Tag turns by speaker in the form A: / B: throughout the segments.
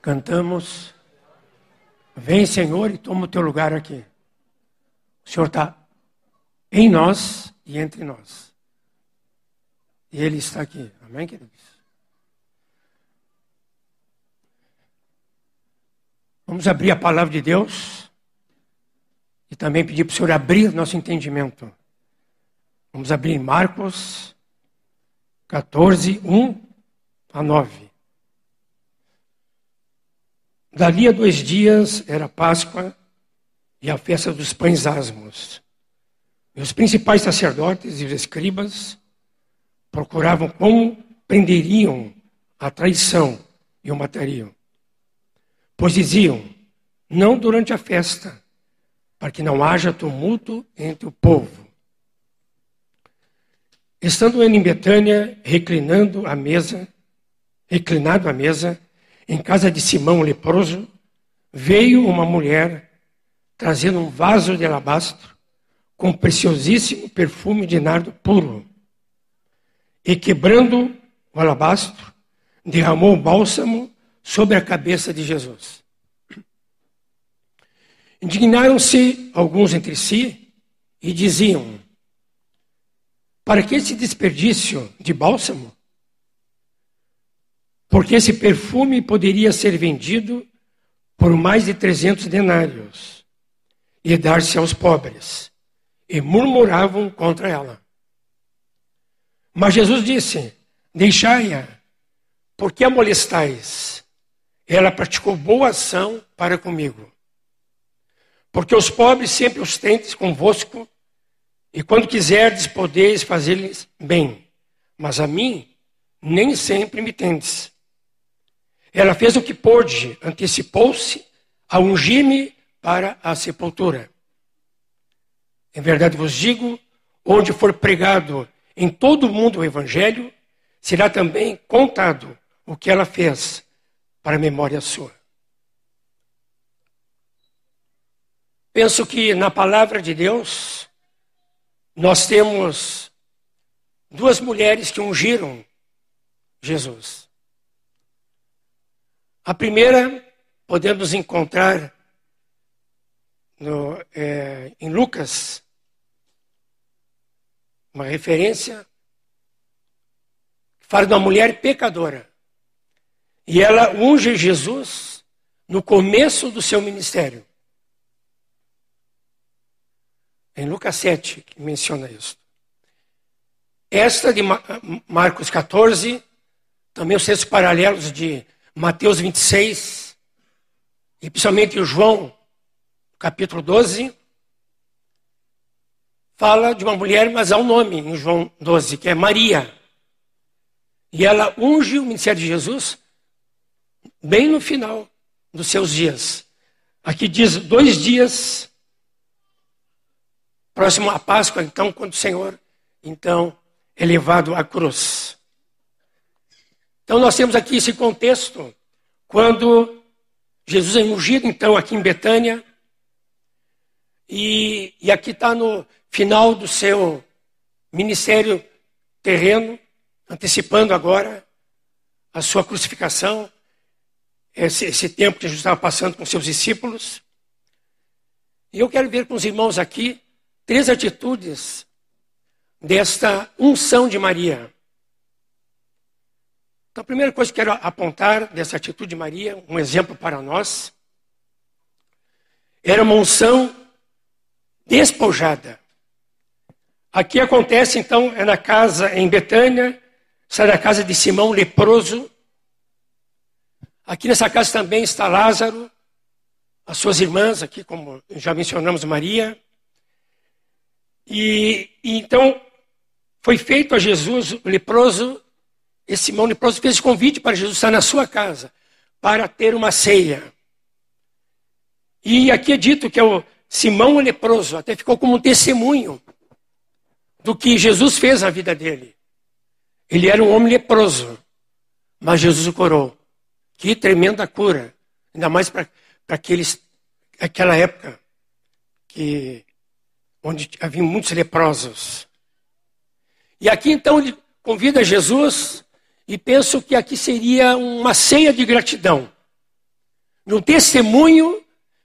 A: Cantamos. Vem, Senhor, e toma o teu lugar aqui. O Senhor está em nós e entre nós. E Ele está aqui. Amém, queridos? Vamos abrir a palavra de Deus e também pedir para o Senhor abrir nosso entendimento. Vamos abrir Marcos 14, 1 a 9. Dali a dois dias era Páscoa e a festa dos pães asmos. E os principais sacerdotes e os escribas procuravam como prenderiam a traição e o matariam. Pois diziam, não durante a festa, para que não haja tumulto entre o povo. Estando ele em Betânia, reclinando a mesa, reclinado à mesa, em casa de Simão leproso, veio uma mulher trazendo um vaso de alabastro com preciosíssimo perfume de nardo puro. E quebrando o alabastro, derramou o bálsamo sobre a cabeça de Jesus. Indignaram-se alguns entre si e diziam: Para que esse desperdício de bálsamo? Porque esse perfume poderia ser vendido por mais de 300 denários e dar-se aos pobres. E murmuravam contra ela. Mas Jesus disse: Deixai-a, porque a molestais? Ela praticou boa ação para comigo. Porque os pobres sempre os tendes convosco, e quando quiserdes, podeis fazer-lhes bem. Mas a mim, nem sempre me tendes. Ela fez o que pôde, antecipou-se a ungir-me para a sepultura. Em verdade vos digo, onde for pregado em todo o mundo o Evangelho, será também contado o que ela fez para a memória sua. Penso que na palavra de Deus, nós temos duas mulheres que ungiram Jesus. A primeira podemos encontrar no, é, em Lucas, uma referência, fala de uma mulher pecadora. E ela unge Jesus no começo do seu ministério. Em Lucas 7, que menciona isso. Esta de Marcos 14, também os textos paralelos de Mateus 26, e principalmente João, capítulo 12, fala de uma mulher, mas há um nome em João 12, que é Maria. E ela unge o ministério de Jesus bem no final dos seus dias. Aqui diz dois dias próximo à Páscoa, então, quando o Senhor, então, é levado à cruz. Então nós temos aqui esse contexto, quando Jesus é ungido, então, aqui em Betânia, e, e aqui está no final do seu ministério terreno, antecipando agora a sua crucificação, esse, esse tempo que Jesus estava passando com seus discípulos. E eu quero ver com os irmãos aqui três atitudes desta unção de Maria. Então, a primeira coisa que quero apontar dessa atitude de Maria, um exemplo para nós, era uma unção despojada. Aqui acontece, então, é na casa em Betânia, sai da casa de Simão leproso. Aqui nessa casa também está Lázaro, as suas irmãs, aqui, como já mencionamos, Maria. E, e então foi feito a Jesus, leproso, esse Simão leproso fez convite para Jesus estar na sua casa para ter uma ceia. E aqui é dito que é o Simão leproso até ficou como um testemunho do que Jesus fez na vida dele. Ele era um homem leproso, mas Jesus o curou. Que tremenda cura, ainda mais para aqueles aquela época que onde havia muitos leprosos. E aqui então ele convida Jesus e penso que aqui seria uma ceia de gratidão. no testemunho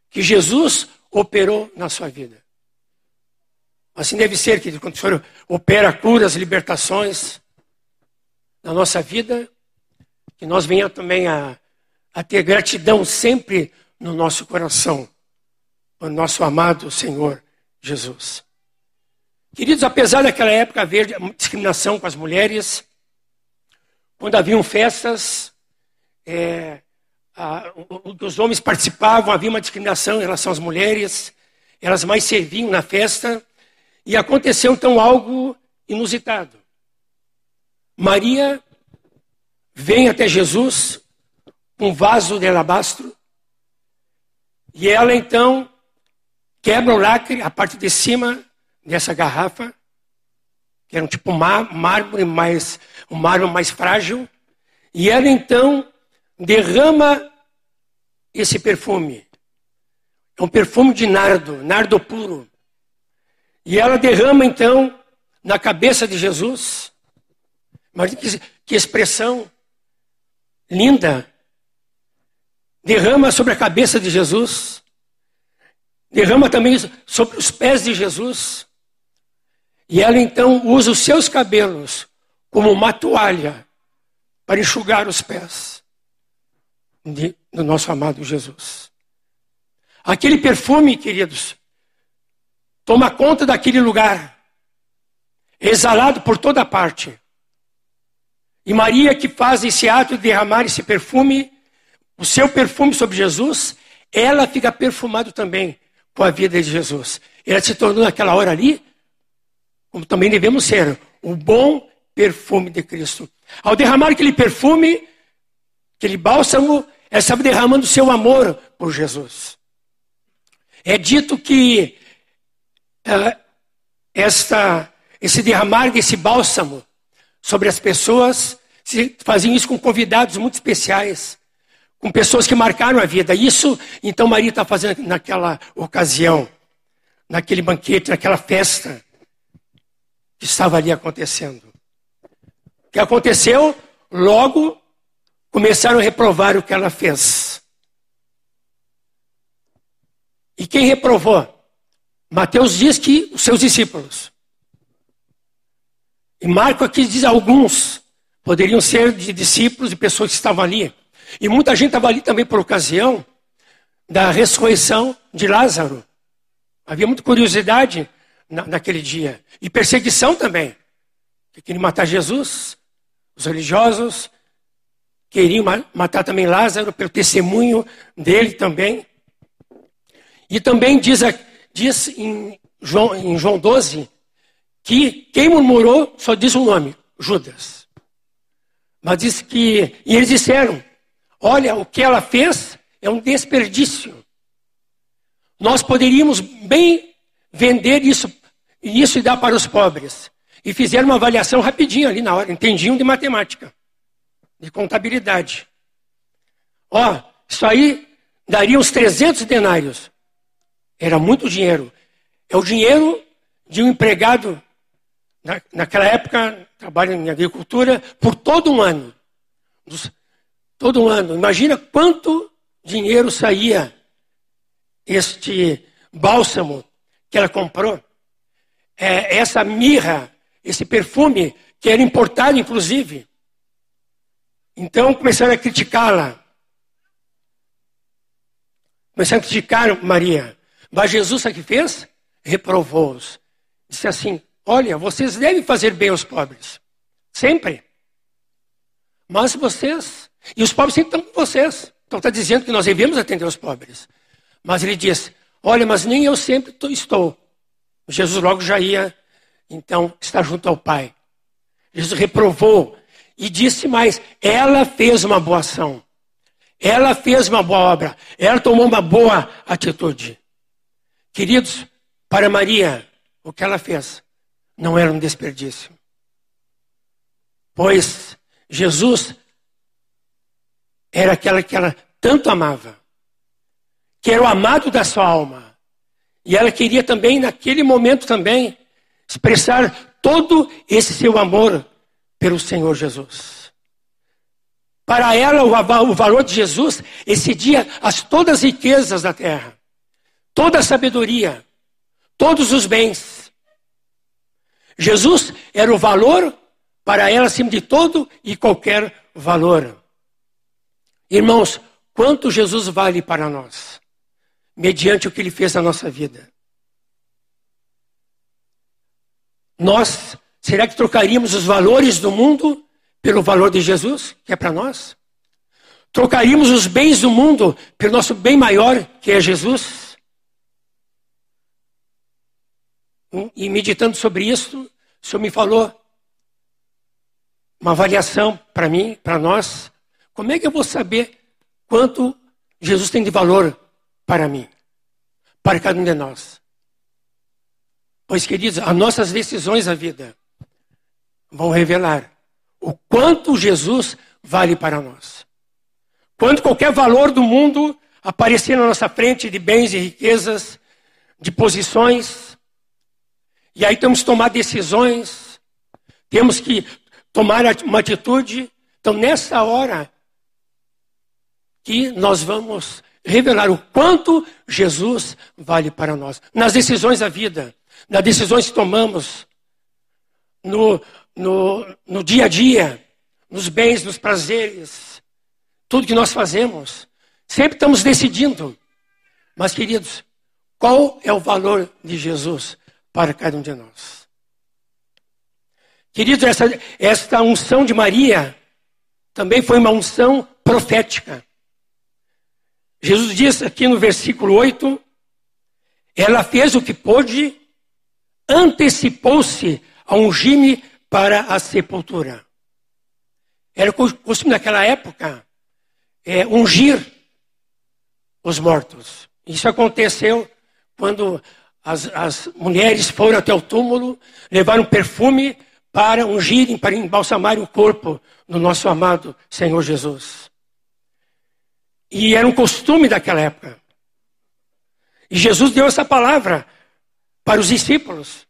A: que Jesus operou na sua vida. Assim deve ser, querido, quando o Senhor opera curas, libertações na nossa vida, que nós venhamos também a, a ter gratidão sempre no nosso coração, por nosso amado Senhor Jesus. Queridos, apesar daquela época haver discriminação com as mulheres, quando haviam festas, é, a, os homens participavam, havia uma discriminação em relação às mulheres, elas mais serviam na festa, e aconteceu então algo inusitado. Maria vem até Jesus com um vaso de alabastro, e ela então quebra o lacre, a parte de cima dessa garrafa, que era um tipo mármore mais, um mármore mais frágil, e ela então derrama esse perfume. É um perfume de nardo, nardo puro. E ela derrama então na cabeça de Jesus. Mas que, que expressão linda. Derrama sobre a cabeça de Jesus. Derrama também sobre os pés de Jesus. E ela então usa os seus cabelos como uma toalha para enxugar os pés de, do nosso amado Jesus. Aquele perfume, queridos, toma conta daquele lugar, exalado por toda parte. E Maria, que faz esse ato de derramar esse perfume, o seu perfume sobre Jesus, ela fica perfumado também com a vida de Jesus. Ela se tornou naquela hora ali como também devemos ser, o bom perfume de Cristo. Ao derramar aquele perfume, aquele bálsamo, ela estava derramando seu amor por Jesus. É dito que uh, esta, esse derramar desse bálsamo sobre as pessoas, se faziam isso com convidados muito especiais, com pessoas que marcaram a vida. Isso, então, Maria está fazendo naquela ocasião, naquele banquete, naquela festa que estava ali acontecendo. O que aconteceu? Logo começaram a reprovar o que ela fez. E quem reprovou? Mateus diz que os seus discípulos. E Marco aqui diz alguns. Poderiam ser de discípulos e pessoas que estavam ali. E muita gente estava ali também por ocasião da ressurreição de Lázaro. Havia muita curiosidade na, naquele dia. E perseguição também. Que queriam matar Jesus, os religiosos queriam matar também Lázaro pelo testemunho dele também. E também diz, diz em, João, em João 12 que quem murmurou só diz um nome, Judas. Mas diz que, e eles disseram, olha, o que ela fez é um desperdício. Nós poderíamos bem vender isso, isso e dar para os pobres. E fizeram uma avaliação rapidinho ali na hora, entendiam de matemática, de contabilidade. Ó, isso aí daria uns 300 denários. Era muito dinheiro. É o dinheiro de um empregado, na, naquela época, trabalha em agricultura, por todo um ano. Todo um ano. Imagina quanto dinheiro saía este bálsamo que ela comprou, é, essa mirra, esse perfume, que era importado inclusive. Então começaram a criticá-la. Começaram a criticar Maria. Mas Jesus, sabe o que fez? Reprovou-os. Disse assim: Olha, vocês devem fazer bem aos pobres. Sempre. Mas vocês. E os pobres sempre estão com vocês. Então está dizendo que nós devemos atender os pobres. Mas ele diz: Olha, mas nem eu sempre estou. Jesus logo já ia, então, estar junto ao Pai. Jesus reprovou e disse mais: ela fez uma boa ação. Ela fez uma boa obra. Ela tomou uma boa atitude. Queridos, para Maria, o que ela fez não era um desperdício. Pois Jesus era aquela que ela tanto amava que era o amado da sua alma. E ela queria também, naquele momento também, expressar todo esse seu amor pelo Senhor Jesus. Para ela, o valor de Jesus excedia as todas as riquezas da terra, toda a sabedoria, todos os bens. Jesus era o valor para ela acima de todo e qualquer valor. Irmãos, quanto Jesus vale para nós, mediante o que ele fez na nossa vida? Nós, será que trocaríamos os valores do mundo pelo valor de Jesus, que é para nós? Trocaríamos os bens do mundo pelo nosso bem maior, que é Jesus? E meditando sobre isso, o Senhor me falou uma avaliação para mim, para nós. Como é que eu vou saber quanto Jesus tem de valor para mim, para cada um de nós? Pois, queridos, as nossas decisões da vida vão revelar o quanto Jesus vale para nós. Quanto qualquer valor do mundo aparecer na nossa frente de bens e riquezas, de posições, e aí temos que tomar decisões, temos que tomar uma atitude. Então, nessa hora que nós vamos revelar o quanto Jesus vale para nós, nas decisões da vida nas decisões que tomamos, no, no, no dia a dia, nos bens, nos prazeres, tudo que nós fazemos. Sempre estamos decidindo. Mas, queridos, qual é o valor de Jesus para cada um de nós? Queridos, essa, esta unção de Maria também foi uma unção profética. Jesus diz aqui no versículo 8: ela fez o que pôde antecipou-se a ungir-me para a sepultura. Era costume naquela época é, ungir os mortos. Isso aconteceu quando as, as mulheres foram até o túmulo, levaram perfume para ungirem, para embalsamarem o corpo do nosso amado Senhor Jesus. E era um costume daquela época. E Jesus deu essa palavra para os discípulos.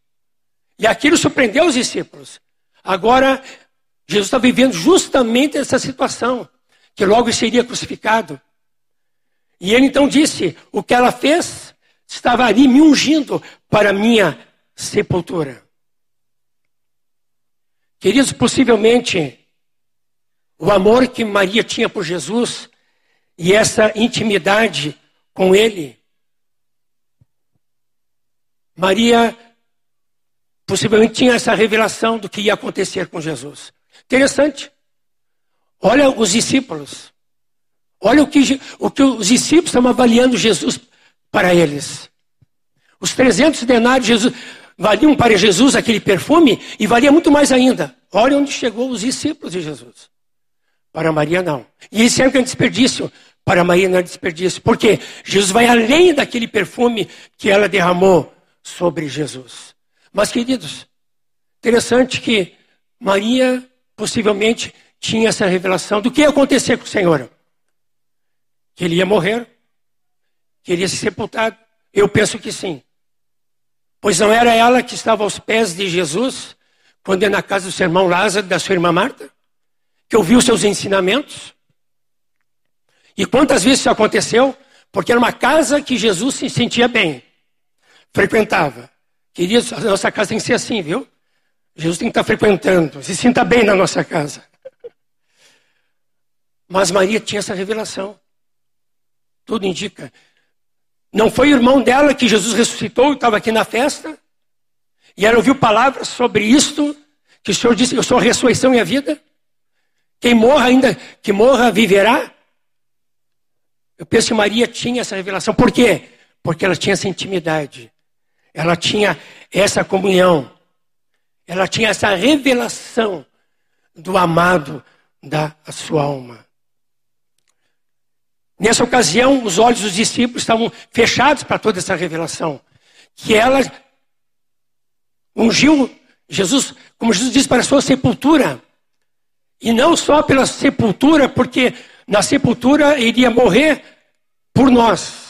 A: E aquilo surpreendeu os discípulos. Agora, Jesus está vivendo justamente essa situação, que logo seria crucificado. E ele então disse: O que ela fez estava ali me ungindo para minha sepultura. Queridos, possivelmente, o amor que Maria tinha por Jesus e essa intimidade com ele Maria possivelmente tinha essa revelação do que ia acontecer com Jesus. Interessante. Olha os discípulos. Olha o que, o que os discípulos estão avaliando Jesus para eles. Os 300 denários Jesus, valiam para Jesus aquele perfume e valia muito mais ainda. Olha onde chegou os discípulos de Jesus. Para Maria não. E isso é um desperdício. Para Maria não é desperdício. Porque Jesus vai além daquele perfume que ela derramou sobre Jesus. Mas, queridos, interessante que Maria possivelmente tinha essa revelação do que ia acontecer com o Senhor. Que ele ia morrer, que ele ia ser sepultado. Eu penso que sim. Pois não era ela que estava aos pés de Jesus, quando ia na casa do seu irmão Lázaro, da sua irmã Marta, que ouviu seus ensinamentos. E quantas vezes isso aconteceu? Porque era uma casa que Jesus se sentia bem frequentava. Queridos, a nossa casa tem que ser assim, viu? Jesus tem que estar frequentando, se sinta bem na nossa casa. Mas Maria tinha essa revelação. Tudo indica. Não foi o irmão dela que Jesus ressuscitou, estava aqui na festa, e ela ouviu palavras sobre isto, que o Senhor disse, eu sou a ressurreição e a vida. Quem morra ainda, que morra, viverá. Eu penso que Maria tinha essa revelação. Por quê? Porque ela tinha essa intimidade ela tinha essa comunhão, ela tinha essa revelação do amado da sua alma. Nessa ocasião, os olhos dos discípulos estavam fechados para toda essa revelação. Que ela ungiu Jesus, como Jesus disse, para a sua sepultura. E não só pela sepultura, porque na sepultura iria morrer por nós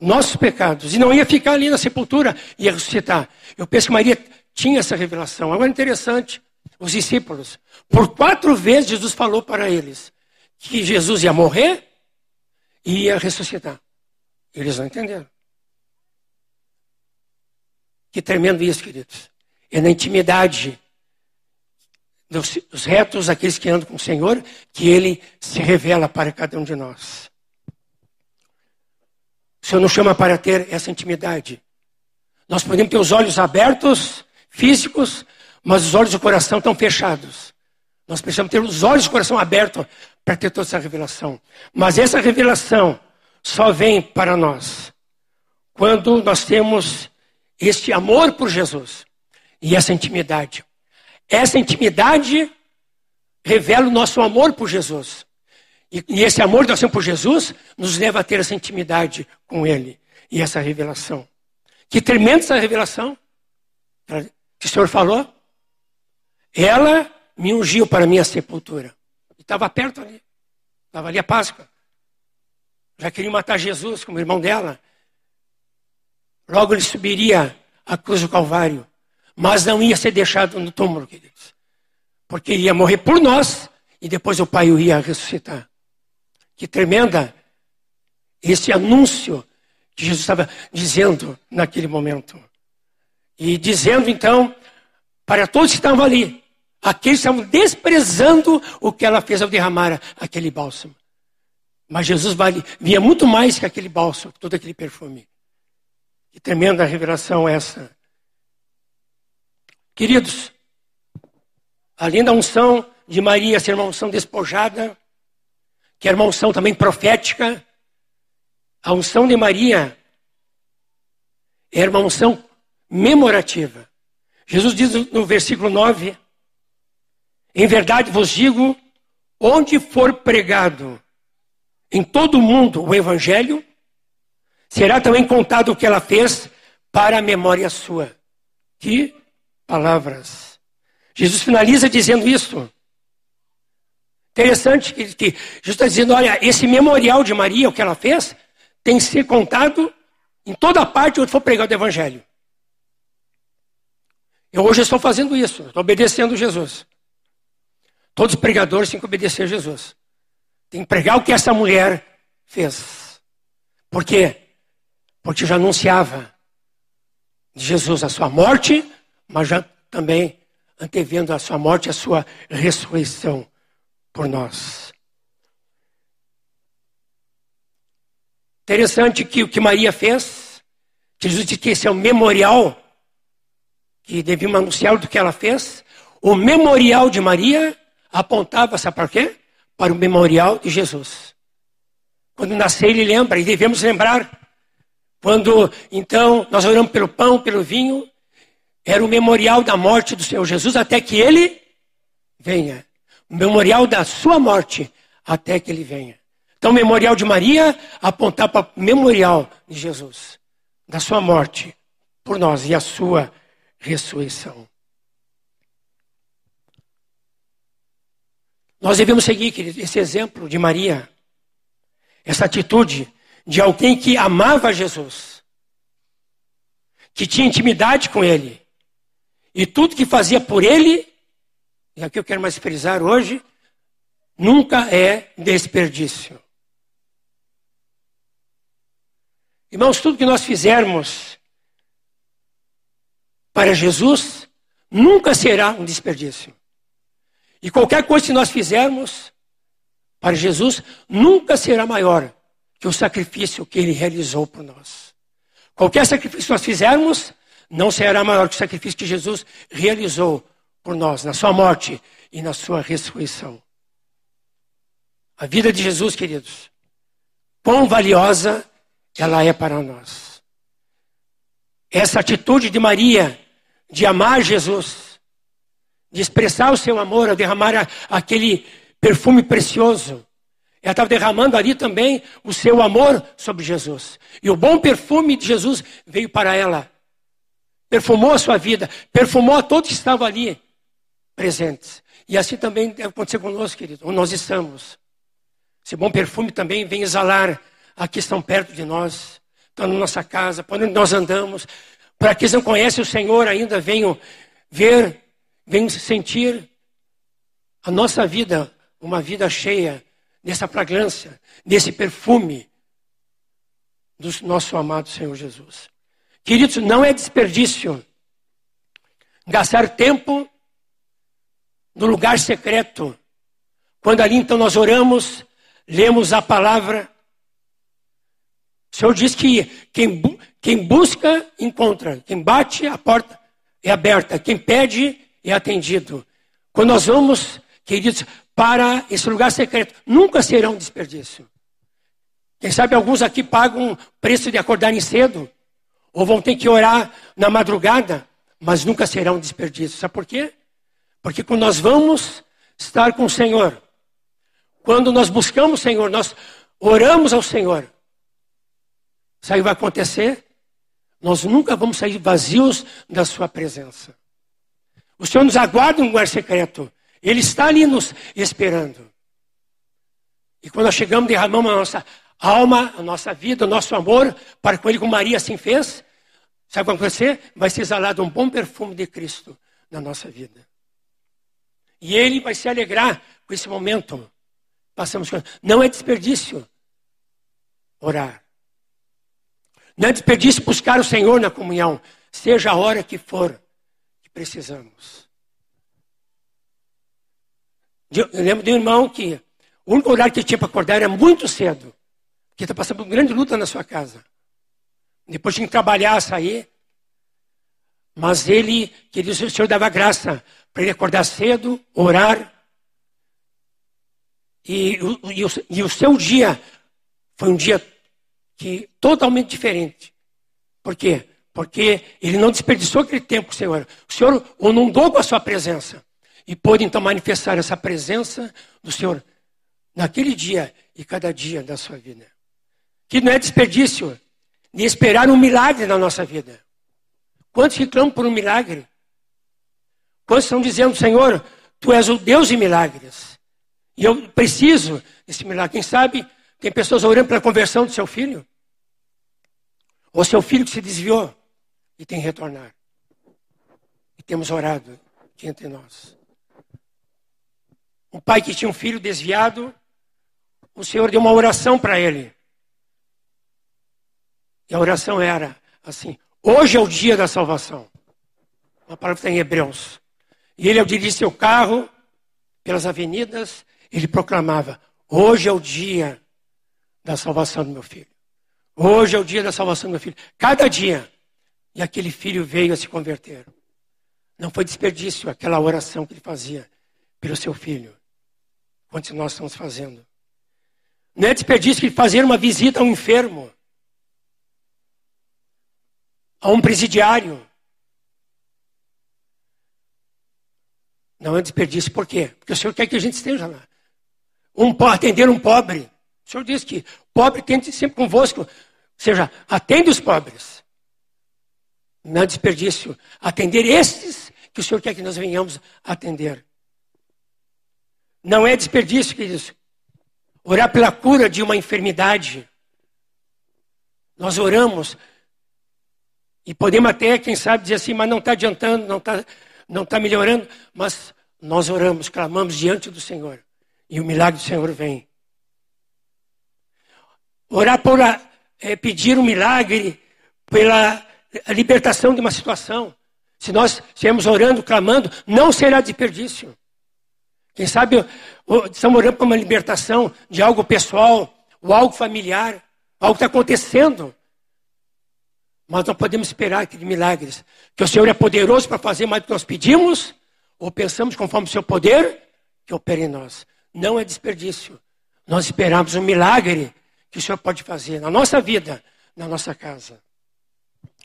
A: nossos pecados. E não ia ficar ali na sepultura, ia ressuscitar. Eu penso que Maria tinha essa revelação. Agora interessante, os discípulos. Por quatro vezes Jesus falou para eles que Jesus ia morrer e ia ressuscitar. Eles não entenderam. Que tremendo isso, queridos. É na intimidade dos, retos, aqueles que andam com o Senhor, que Ele se revela para cada um de nós. O Senhor nos chama para ter essa intimidade. Nós podemos ter os olhos abertos, físicos, mas os olhos do coração estão fechados. Nós precisamos ter os olhos do coração abertos para ter toda essa revelação. Mas essa revelação só vem para nós quando nós temos este amor por Jesus e essa intimidade. Essa intimidade revela o nosso amor por Jesus. E, e esse amor que nós temos por Jesus nos leva a ter essa intimidade com Ele e essa revelação. Que tremenda essa revelação que o Senhor falou. Ela me ungiu para a minha sepultura. Estava perto ali. Estava ali a Páscoa. Já queria matar Jesus como irmão dela. Logo ele subiria a cruz do Calvário. Mas não ia ser deixado no túmulo, queridos. Porque ele ia morrer por nós e depois o Pai o ia ressuscitar. Que tremenda esse anúncio que Jesus estava dizendo naquele momento. E dizendo então para todos que estavam ali, aqueles que estavam desprezando o que ela fez ao derramar aquele bálsamo. Mas Jesus vale, via muito mais que aquele bálsamo, todo aquele perfume. Que tremenda revelação essa. Queridos, além da unção de Maria ser uma unção despojada, que era uma unção também profética, a unção de Maria era uma unção memorativa. Jesus diz no versículo 9: Em verdade vos digo, onde for pregado em todo o mundo o evangelho, será também contado o que ela fez para a memória sua. Que palavras. Jesus finaliza dizendo isso. Interessante que, que Jesus está dizendo: olha, esse memorial de Maria, o que ela fez, tem que ser contado em toda parte onde for pregado o Evangelho. Eu hoje estou fazendo isso, estou obedecendo Jesus. Todos os pregadores têm que obedecer a Jesus. Tem que pregar o que essa mulher fez. Por quê? Porque já anunciava de Jesus a sua morte, mas já também antevendo a sua morte, a sua ressurreição por nós. Interessante que o que Maria fez, Jesus disse que esse é o memorial que devíamos anunciar do que ela fez. O memorial de Maria apontava, sabe para quê? Para o memorial de Jesus. Quando nascer, ele lembra, e devemos lembrar. Quando, então, nós oramos pelo pão, pelo vinho, era o memorial da morte do Senhor Jesus até que ele venha. O memorial da sua morte até que ele venha. Então, o memorial de Maria apontar para o memorial de Jesus, da sua morte por nós e a sua ressurreição. Nós devemos seguir, querido, esse exemplo de Maria, essa atitude de alguém que amava Jesus, que tinha intimidade com Ele, e tudo que fazia por ele, e aqui eu quero mais frisar hoje, nunca é desperdício. Irmãos, tudo que nós fizermos para Jesus nunca será um desperdício. E qualquer coisa que nós fizermos para Jesus nunca será maior que o sacrifício que ele realizou por nós. Qualquer sacrifício que nós fizermos não será maior que o sacrifício que Jesus realizou por nós, na sua morte e na sua ressurreição. A vida de Jesus, queridos, quão valiosa ela é para nós. Essa atitude de Maria de amar Jesus, de expressar o seu amor, ao derramar a, aquele perfume precioso. Ela estava derramando ali também o seu amor sobre Jesus. E o bom perfume de Jesus veio para ela perfumou a sua vida, perfumou a todos que estavam ali presentes. E assim também deve acontecer conosco, querido, onde nós estamos. Esse bom perfume também vem exalar a que estão perto de nós, estão na nossa casa, por onde nós andamos. Para que não conhecem o Senhor ainda, venham ver, venham sentir a nossa vida, uma vida cheia nessa fragrância, nesse perfume do nosso amado Senhor Jesus. Queridos, não é desperdício gastar tempo no lugar secreto, quando ali então nós oramos, lemos a palavra. O Senhor diz que quem, quem busca, encontra. Quem bate, a porta é aberta. Quem pede, é atendido. Quando nós vamos, queridos, para esse lugar secreto, nunca será um desperdício. Quem sabe alguns aqui pagam preço de acordarem cedo, ou vão ter que orar na madrugada, mas nunca será um desperdício. Sabe por quê? Porque quando nós vamos estar com o Senhor, quando nós buscamos o Senhor, nós oramos ao Senhor, sabe o que vai acontecer? Nós nunca vamos sair vazios da Sua presença. O Senhor nos aguarda um lugar secreto. Ele está ali nos esperando. E quando nós chegamos, derramamos a nossa alma, a nossa vida, o nosso amor para com Ele, como Maria assim fez, sabe o que vai acontecer? Vai ser exalado um bom perfume de Cristo na nossa vida. E Ele vai se alegrar com esse momento. Passamos Não é desperdício orar. Não é desperdício buscar o Senhor na comunhão, seja a hora que for que precisamos. Eu lembro de um irmão que o único horário que tinha para acordar era muito cedo, que está passando por uma grande luta na sua casa. Depois tinha que trabalhar, sair. Mas ele, que o Senhor dava graça para ele acordar cedo, orar. E, e, o, e o seu dia foi um dia que totalmente diferente. Por quê? Porque ele não desperdiçou aquele tempo, Senhor. O Senhor o inundou com a sua presença. E pôde então manifestar essa presença do Senhor naquele dia e cada dia da sua vida. Que não é desperdício de esperar um milagre na nossa vida. Quantos reclamam por um milagre? Quantos estão dizendo, Senhor, Tu és o Deus de milagres. E eu preciso desse milagre. Quem sabe tem pessoas orando pela conversão do seu filho. Ou seu filho que se desviou e tem que retornar. E temos orado aqui entre nós. Um pai que tinha um filho desviado, o Senhor deu uma oração para ele. E a oração era assim: Hoje é o dia da salvação. Uma palavra está em Hebreus. E ele, ao dirigir seu carro pelas avenidas, ele proclamava: Hoje é o dia da salvação do meu filho. Hoje é o dia da salvação do meu filho. Cada dia. E aquele filho veio a se converter. Não foi desperdício aquela oração que ele fazia pelo seu filho. Quantos nós estamos fazendo? Não é desperdício ele fazer uma visita a um enfermo, a um presidiário. Não é desperdício, por quê? Porque o Senhor quer que a gente esteja lá. Um, atender um pobre. O Senhor diz que pobre tem sempre convosco. Ou seja, atende os pobres. Não é desperdício. Atender estes que o Senhor quer que nós venhamos atender. Não é desperdício, queridos. Orar pela cura de uma enfermidade. Nós oramos e podemos até, quem sabe, dizer assim, mas não está adiantando, não está não tá melhorando. Mas nós oramos, clamamos diante do Senhor. E o milagre do Senhor vem. Orar por é, pedir um milagre pela libertação de uma situação. Se nós estivermos orando, clamando, não será desperdício. Quem sabe estamos orando por uma libertação de algo pessoal, ou algo familiar, algo que está acontecendo. Mas não podemos esperar aqueles milagres. Que o Senhor é poderoso para fazer mais do que nós pedimos, ou pensamos conforme o seu poder, que opera em nós. Não é desperdício. Nós esperamos um milagre que o Senhor pode fazer na nossa vida, na nossa casa.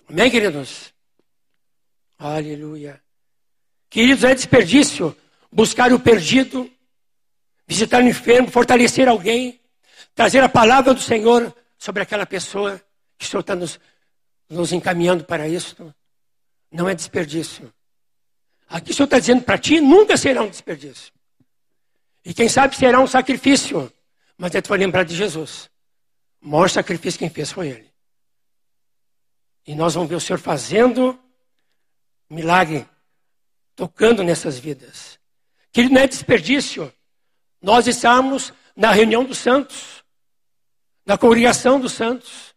A: Amém, queridos? Aleluia. Queridos, é desperdício buscar o perdido, visitar o enfermo, fortalecer alguém, trazer a palavra do Senhor sobre aquela pessoa que o Senhor está nos, nos encaminhando para isso. Não é desperdício. Aqui o Senhor está dizendo para ti, nunca será um desperdício. E quem sabe será um sacrifício. Mas é tu vai lembrar de Jesus. O maior sacrifício quem fez foi ele. E nós vamos ver o Senhor fazendo milagre, tocando nessas vidas. Que não é desperdício nós estamos na reunião dos santos, na congregação dos santos,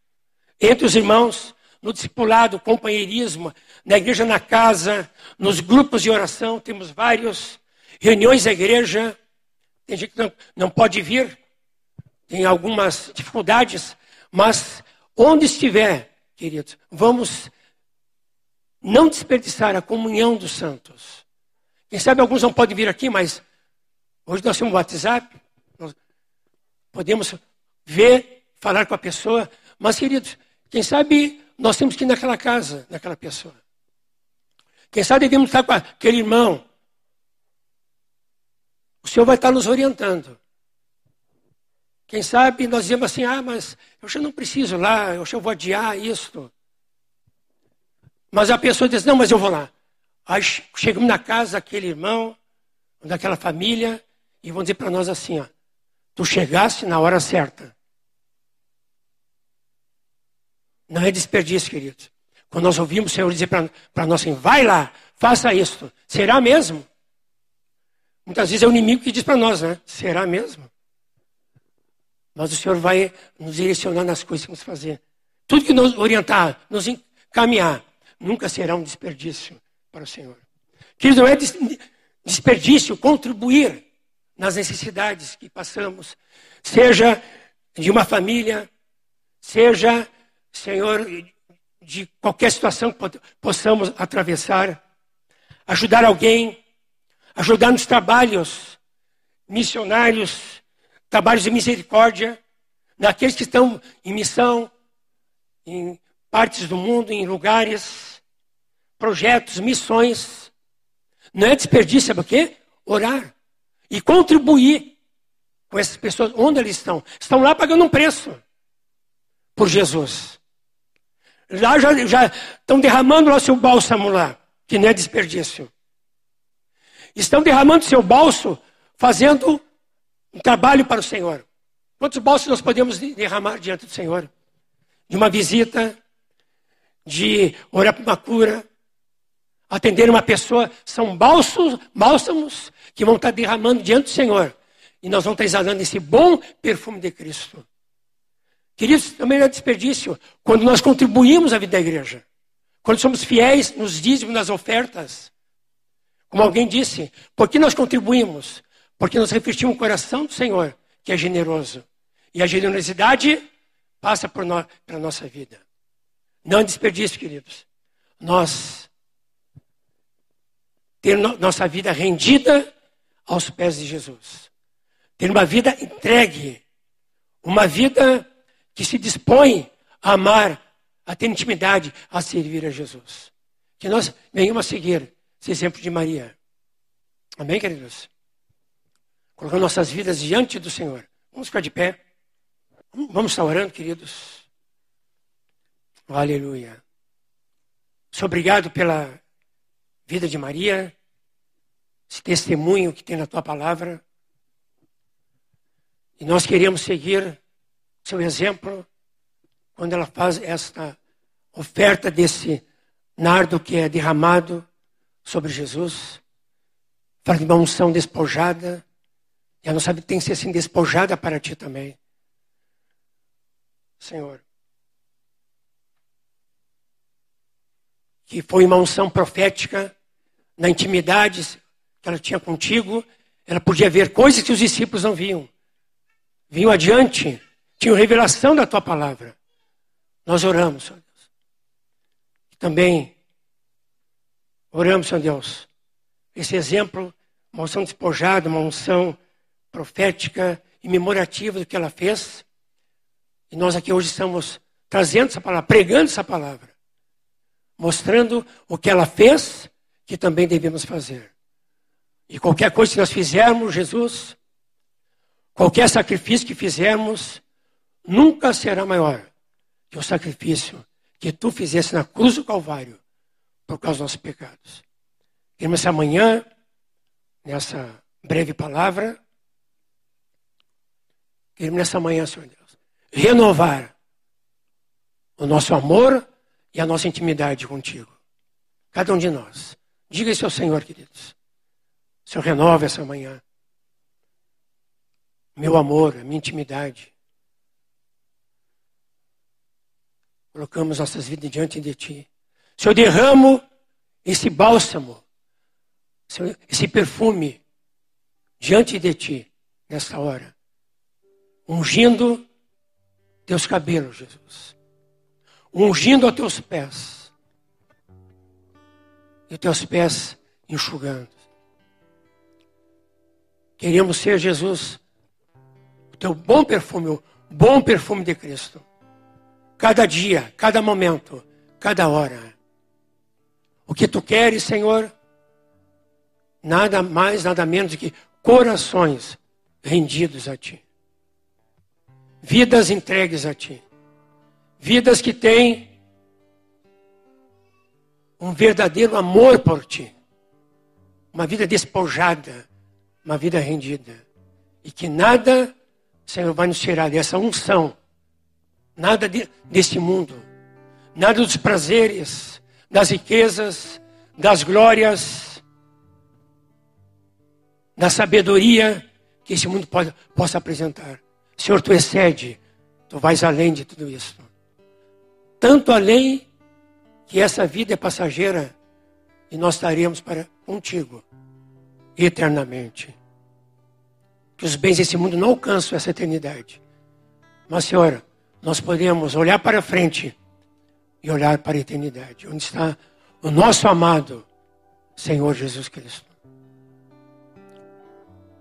A: entre os irmãos, no discipulado, companheirismo, na igreja na casa, nos grupos de oração, temos vários, reuniões da igreja, tem gente que não, não pode vir, tem algumas dificuldades, mas onde estiver, queridos, vamos não desperdiçar a comunhão dos santos. Quem sabe alguns não podem vir aqui, mas hoje nós temos WhatsApp, nós podemos ver, falar com a pessoa, mas queridos, quem sabe nós temos que ir naquela casa, naquela pessoa. Quem sabe devemos estar com aquele irmão. O Senhor vai estar nos orientando. Quem sabe nós dizemos assim, ah, mas eu já não preciso lá, eu já vou adiar isto. Mas a pessoa diz, não, mas eu vou lá. Aí chegamos na casa daquele irmão, daquela família, e vão dizer para nós assim, ó, tu chegaste na hora certa. Não é desperdício, querido. Quando nós ouvimos o Senhor dizer para nós assim, vai lá, faça isto. Será mesmo? Muitas vezes é o inimigo que diz para nós, né? Será mesmo? Mas o Senhor vai nos direcionar nas coisas que vamos fazer. Tudo que nos orientar, nos encaminhar, nunca será um desperdício para o Senhor. Querido, não é desperdício contribuir nas necessidades que passamos, seja de uma família, seja Senhor, de qualquer situação que possamos atravessar, ajudar alguém, ajudar nos trabalhos missionários, trabalhos de misericórdia, naqueles que estão em missão, em partes do mundo, em lugares, projetos, missões. Não é desperdício, sabe o quê? Orar e contribuir com essas pessoas onde eles estão. Estão lá pagando um preço por Jesus. Lá já, estão derramando lá seu bálsamo lá, que não é desperdício. Estão derramando seu bálsamo, fazendo um trabalho para o Senhor. Quantos bálsamos nós podemos derramar diante do Senhor? De uma visita, de orar por uma cura, atender uma pessoa, são bálsamos, bálsamos que vão estar derramando diante do Senhor. E nós vamos estar exalando esse bom perfume de Cristo. Queridos, também não é desperdício quando nós contribuímos à vida da igreja. Quando somos fiéis nos dízimos, nas ofertas. Como alguém disse, por que nós contribuímos? Porque nós refletimos o coração do Senhor, que é generoso. E a generosidade passa por nós, para a nossa vida. Não é desperdício, queridos. Nós ter no, nossa vida rendida aos pés de Jesus. Ter uma vida entregue. Uma vida que se dispõe a amar, a ter intimidade, a servir a Jesus. Que nós venhamos a seguir esse exemplo de Maria. Amém, queridos? Colocando nossas vidas diante do Senhor. Vamos ficar de pé. Vamos estar orando, queridos. Aleluia. Sou obrigado pela vida de Maria, esse testemunho que tem na tua palavra. E nós queremos seguir seu exemplo, quando ela faz esta oferta desse nardo que é derramado sobre Jesus, fala de uma unção despojada, e nossa vida tem que ser assim despojada para ti também. Senhor. Que foi uma unção profética na intimidade que ela tinha contigo, ela podia ver coisas que os discípulos não viam. Vinham adiante tinham revelação da tua palavra. Nós oramos, Senhor Deus. Também oramos, Senhor Deus, esse exemplo, uma unção despojada, uma unção profética e memorativa do que ela fez. E nós aqui hoje estamos trazendo essa palavra, pregando essa palavra, mostrando o que ela fez, que também devemos fazer. E qualquer coisa que nós fizermos, Jesus, qualquer sacrifício que fizermos, nunca será maior que o sacrifício que tu fizesse na cruz do Calvário por causa dos nossos pecados. Queremos essa manhã, nessa breve palavra, queremos nessa manhã, Senhor Deus, renovar o nosso amor e a nossa intimidade contigo. Cada um de nós. Diga isso ao Senhor, queridos. O Senhor renova essa manhã. meu amor, a minha intimidade. Colocamos nossas vidas diante de Ti. Se eu derramo esse bálsamo, esse perfume diante de Ti, nessa hora, ungindo teus cabelos, Jesus, ungindo a teus pés, e teus pés enxugando. Queremos ser, Jesus, o teu bom perfume, o bom perfume de Cristo. Cada dia, cada momento, cada hora. O que tu queres, Senhor, nada mais, nada menos que corações rendidos a Ti. Vidas entregues a Ti. Vidas que têm um verdadeiro amor por Ti. Uma vida despojada, uma vida rendida. E que nada, Senhor, vai nos tirar dessa unção. Nada de, desse mundo. Nada dos prazeres, das riquezas, das glórias, da sabedoria que esse mundo pode, possa apresentar. Senhor, tu excede, tu vais além de tudo isso. Tanto além que essa vida é passageira e nós estaremos para contigo eternamente. Que os bens desse mundo não alcançam essa eternidade. Mas, Senhor, nós podemos olhar para frente e olhar para a eternidade, onde está o nosso amado Senhor Jesus Cristo.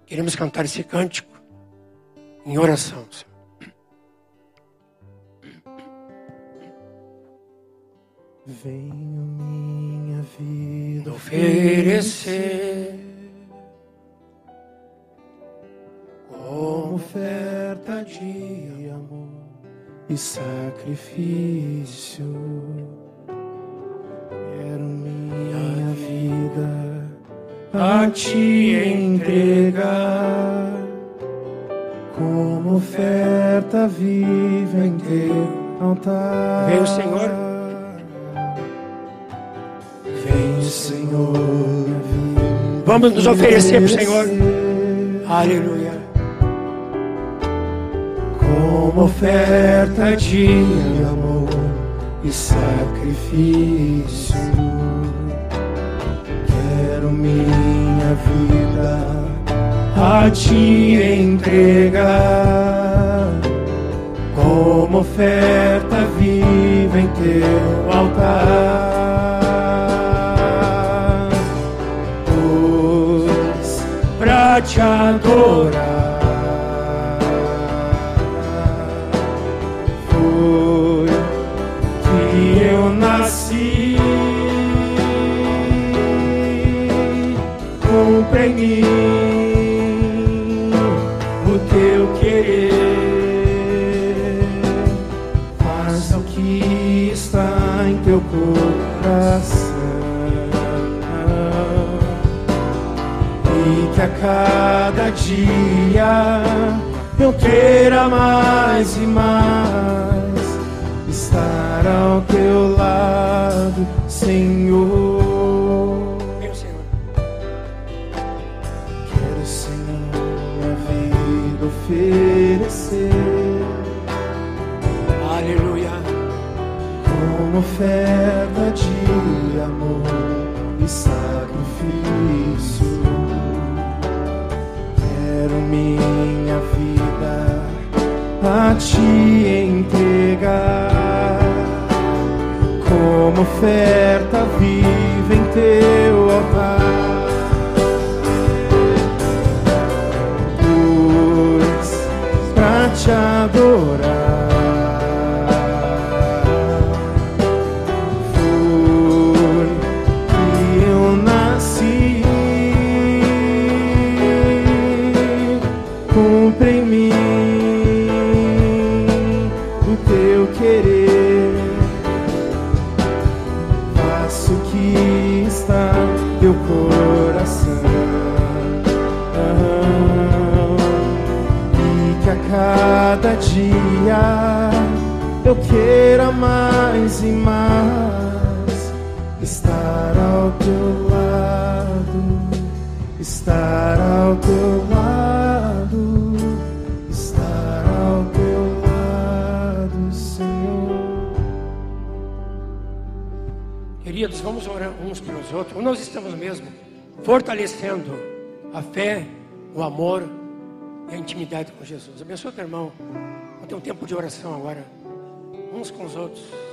A: Queremos cantar esse cântico em oração, Senhor.
B: Venho minha vida
A: oferecer
B: como oferta de amor e sacrifício. Quero minha vida a te entregar como oferta viva em teu altar.
A: Vem o Senhor.
B: Vem, Senhor.
A: Vamos nos oferecer para o Senhor. Aleluia.
B: Como oferta de amor e sacrifício. Quero minha vida a te entregar como oferta viva em teu altar. Pois pra te adorar o teu querer. Faça o que está em teu coração. E que a cada dia eu queira mais e mais estar ao teu lado, Senhor. Como oferta de amor e sacrifício. Quero minha vida a te entregar como oferta viva em teu altar. Pois pra te adorar
A: a fé, o amor e a intimidade com Jesus. Abençoa teu irmão. Vamos ter um tempo de oração agora. Uns com os outros.